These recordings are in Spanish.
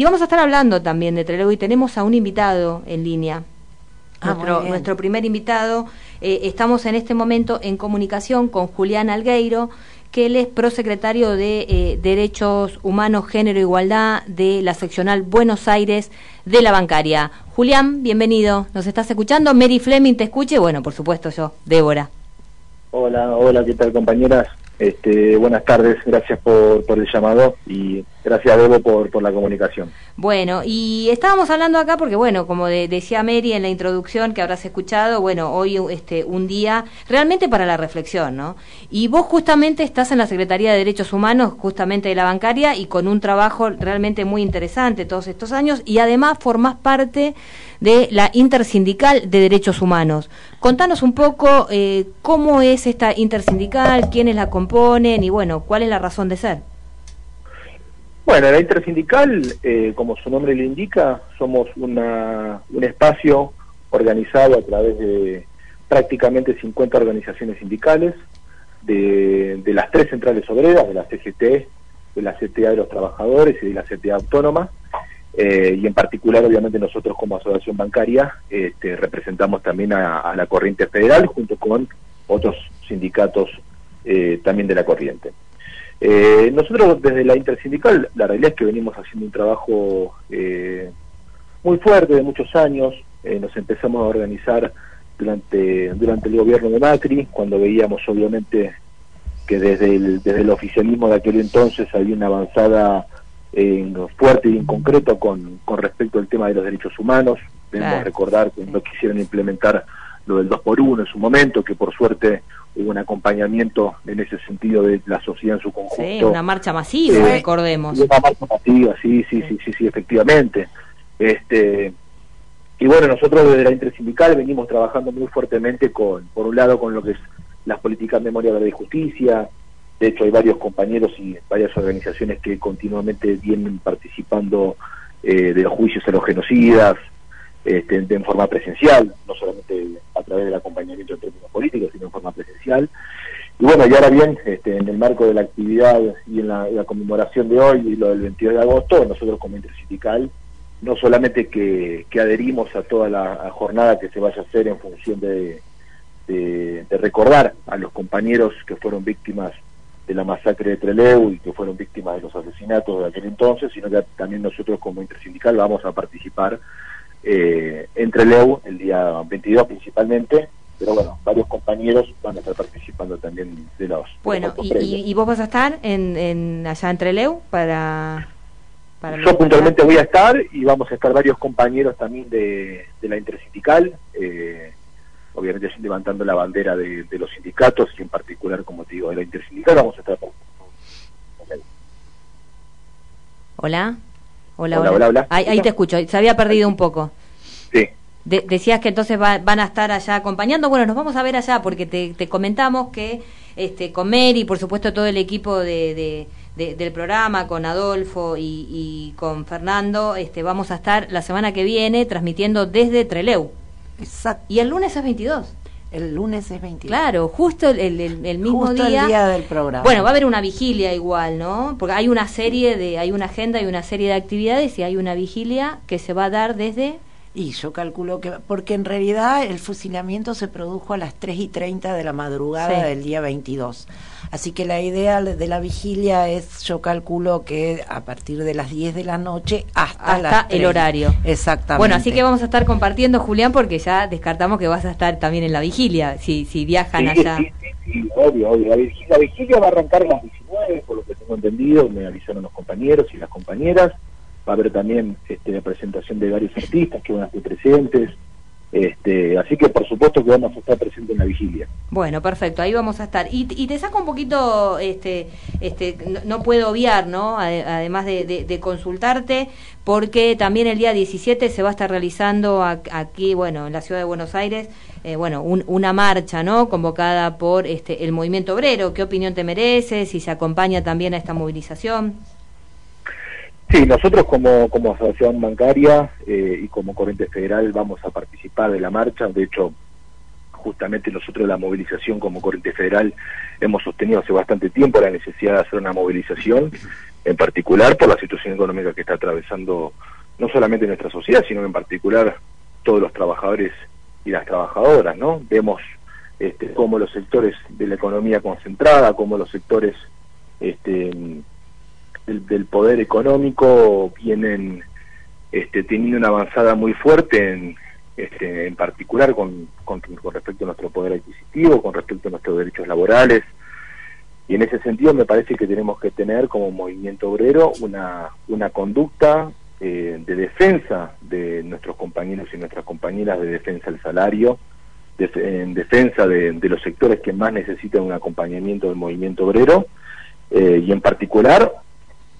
Y vamos a estar hablando también de Trelew y tenemos a un invitado en línea. Ah, nuestro, nuestro, primer invitado. Eh, estamos en este momento en comunicación con Julián Algueiro, que él es prosecretario de eh, Derechos Humanos, Género e Igualdad de la seccional Buenos Aires de la Bancaria. Julián, bienvenido. ¿Nos estás escuchando? Mary Fleming te escuche. Bueno, por supuesto yo, Débora. Hola, hola, ¿qué tal compañeras? Este, buenas tardes, gracias por, por, el llamado y gracias Debo por, la comunicación. Bueno, y estábamos hablando acá porque, bueno, como decía Mary en la introducción que habrás escuchado, bueno, hoy este, un día realmente para la reflexión, ¿no? Y vos justamente estás en la Secretaría de Derechos Humanos, justamente de la bancaria, y con un trabajo realmente muy interesante todos estos años, y además formás parte de la Intersindical de Derechos Humanos. Contanos un poco eh, cómo es esta intersindical, quiénes la componen y bueno, cuál es la razón de ser. Bueno, la intersindical, eh, como su nombre le indica, somos una, un espacio organizado a través de prácticamente 50 organizaciones sindicales, de, de las tres centrales obreras, de la CGT, de la CTA de los trabajadores y de la CTA autónoma, eh, y en particular obviamente nosotros como asociación bancaria este, representamos también a, la corriente federal junto con otros sindicatos eh, también de la corriente. Eh, nosotros desde la intersindical, la realidad es que venimos haciendo un trabajo muy fuerte de muchos años, nos empezamos a organizar durante, durante el gobierno de Macri, cuando veíamos obviamente que desde el, desde el oficialismo de aquel entonces había una avanzada fuerte y en concreto con, con respecto al tema de los derechos humanos. Debemos recordar que no quisieron implementar lo del 2 por 1 en su momento, que por suerte hubo un acompañamiento en ese sentido de la sociedad en su conjunto. Sí, una marcha masiva, recordemos. Una marcha masiva, sí, sí, sí, sí, sí, efectivamente. Este, y bueno, nosotros desde la intersindical venimos trabajando muy fuertemente con, por un lado, con lo que es las políticas de memoria, verdad y justicia, de hecho, hay varios compañeros y varias organizaciones que continuamente vienen participando eh, de los juicios a los genocidas este, en forma presencial, no solamente a través del acompañamiento en términos políticos, sino en forma presencial. Y bueno, y ahora bien, este, en el marco de la actividad y en la, conmemoración de hoy y lo del 22 de agosto, nosotros como intersindical, no solamente que, adherimos a toda la jornada que se vaya a hacer en función de, de recordar a los compañeros que fueron víctimas de la masacre de Trelew y que fueron víctimas de los asesinatos de aquel entonces, sino que también nosotros como intersindical vamos a participar eh, en Trelew el día 22 principalmente, pero bueno, varios compañeros van a estar participando también de los... Bueno, y, vos vas a estar en, en allá en Trelew para... para Yo puntualmente voy a estar y vamos a estar varios compañeros también de, de la intersindical. Eh, obviamente levantando la bandera de, los sindicatos y en particular, como te digo, de la intersindical, vamos a estar... Hola. Hola, hola, hola. Ahí, te escucho, se había perdido un poco. Sí. decías que entonces van a estar allá acompañando. Bueno, nos vamos a ver allá porque te, comentamos que este, con Mary, por supuesto todo el equipo de, del programa, con Adolfo y, y, con Fernando, este, vamos a estar la semana que viene transmitiendo desde Treleu. Exacto. Y el lunes es 22. El lunes es 22. Claro, justo el, el, mismo justo día. el día del programa. Bueno, va a haber una vigilia igual, ¿no? Porque hay una serie de, hay una agenda, hay una serie de actividades y hay una vigilia que se va a dar desde y yo calculo que, porque en realidad el fusilamiento se produjo a las 3 y 30 de la madrugada del día 22. Así que la idea de la vigilia es, yo calculo que a partir de las 10 de la noche hasta, el horario. Exactamente. Bueno, así que vamos a estar compartiendo, Julián, porque ya descartamos que vas a estar también en la vigilia, si, si viajan allá. Sí, sí, sí, obvio, obvio. La vigilia, va a arrancar a las 19, por lo que tengo entendido, me avisaron los compañeros y las compañeras va a haber también este, la presentación de varios artistas que van a estar presentes. Este, así que por supuesto que vamos a estar presentes en la vigilia. Bueno, perfecto, ahí vamos a estar. Y, te saco un poquito, este, este, no, puedo obviar, ¿no? Además de, consultarte, porque también el día 17 se va a estar realizando aquí, bueno, en la ciudad de Buenos Aires, eh, bueno, una marcha, ¿no? Convocada por este, el movimiento obrero. ¿Qué opinión te merece? Si se acompaña también a esta movilización. Sí, nosotros como, como asociación bancaria eh, y como corriente federal vamos a participar de la marcha. De hecho, justamente nosotros la movilización como Corriente Federal hemos sostenido hace bastante tiempo la necesidad de hacer una movilización, en particular por la situación económica que está atravesando no solamente nuestra sociedad, sino en particular todos los trabajadores y las trabajadoras, ¿no? Vemos este, cómo los sectores de la economía concentrada, cómo los sectores este, del, poder económico vienen este, teniendo una avanzada muy fuerte en, este, en particular con, con, respecto a nuestro poder adquisitivo, con respecto a nuestros derechos laborales. Y en ese sentido me parece que tenemos que tener como movimiento obrero una, una conducta eh, de defensa de nuestros compañeros y nuestras compañeras, de defensa del salario, en defensa de, los sectores que más necesitan un acompañamiento del movimiento obrero eh, y en particular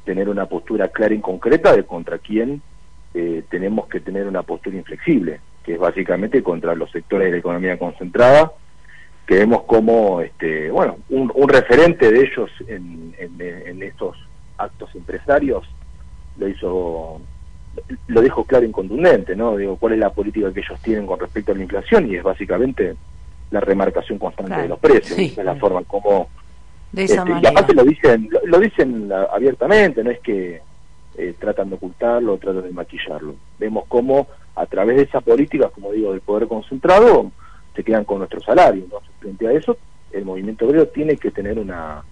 tener una postura clara y concreta de contra quién eh, tenemos que tener una postura inflexible, que es básicamente contra los sectores de la economía concentrada, que vemos como, este, bueno, un, referente de ellos en, en estos actos empresarios lo hizo lo dijo claro y contundente, ¿no? Digo, ¿cuál es la política que ellos tienen con respecto a la inflación? Y es básicamente la remarcación constante de los precios, es la forma como... De esa este, y aparte lo dicen, lo, dicen abiertamente, no es que eh, tratan de ocultarlo o tratan de maquillarlo. Vemos cómo a través de esa política, como digo, del poder concentrado, se quedan con nuestros salarios. Entonces, frente a eso, el movimiento obrero tiene que tener una,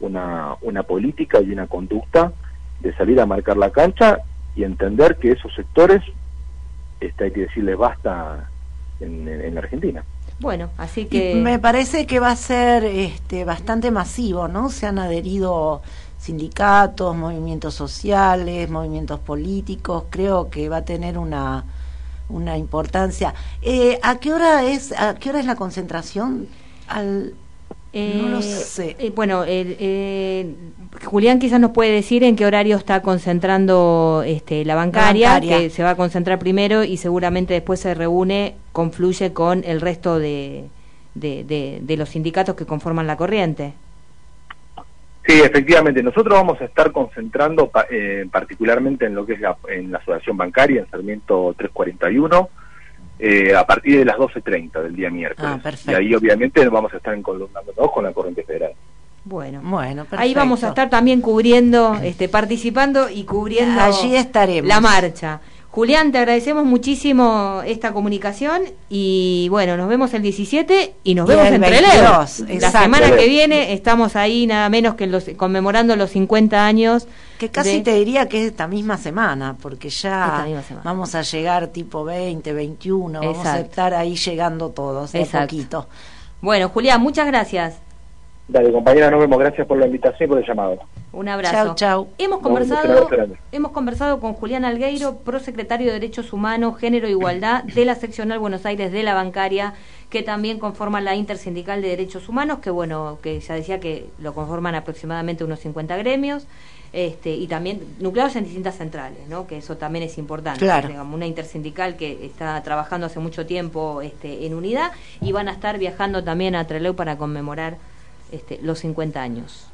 una, una política y una conducta de salir a marcar la cancha y entender que esos sectores este, hay que decirles basta en, en, Argentina. Bueno, así que... me parece que va a ser este, bastante masivo, ¿no? Se han adherido sindicatos, movimientos sociales, movimientos políticos, creo que va a tener una, una importancia. Eh, ¿A qué hora es a qué hora es la concentración? Al no lo eh, sé. Eh, bueno, eh, Julián quizás nos puede decir en qué horario está concentrando este, la, bancaria, que se va a concentrar primero y seguramente después se reúne, confluye con el resto de, de, los sindicatos que conforman la corriente. Sí, efectivamente. Nosotros vamos a estar concentrando particularmente en lo que es la, en la asociación bancaria, en Sarmiento 341 eh, a partir de las 12.30 del día miércoles. Ah, y ahí obviamente vamos a estar encolumnándonos con la corriente federal. Bueno, bueno ahí vamos a estar también cubriendo, este, participando y cubriendo Allí estaremos. la marcha. Julián, te agradecemos muchísimo esta comunicación y bueno, nos vemos el 17 y nos vemos en Trelew. La semana que viene estamos ahí nada menos que los, conmemorando los 50 años. Que casi te diría que es esta misma semana, porque ya vamos a llegar tipo 20, 21, vamos a estar ahí llegando todos, un poquito. Bueno, Julián, muchas gracias. Dale, compañera, nos vemos. Gracias por la invitación y por el llamado. Un abrazo. Chau, chau. Hemos conversado, hemos conversado con Julián Algueiro, prosecretario de Derechos Humanos, Género e Igualdad de la Seccional Buenos Aires de la Bancaria, que también conforma la Intersindical de Derechos Humanos, que bueno, que ya decía que lo conforman aproximadamente unos 50 gremios. Este, y también nucleados en distintas centrales, ¿no? que eso también es importante. Digamos, una intersindical que está trabajando hace mucho tiempo este, en unidad y van a estar viajando también a Trelew para conmemorar este, los 50 años.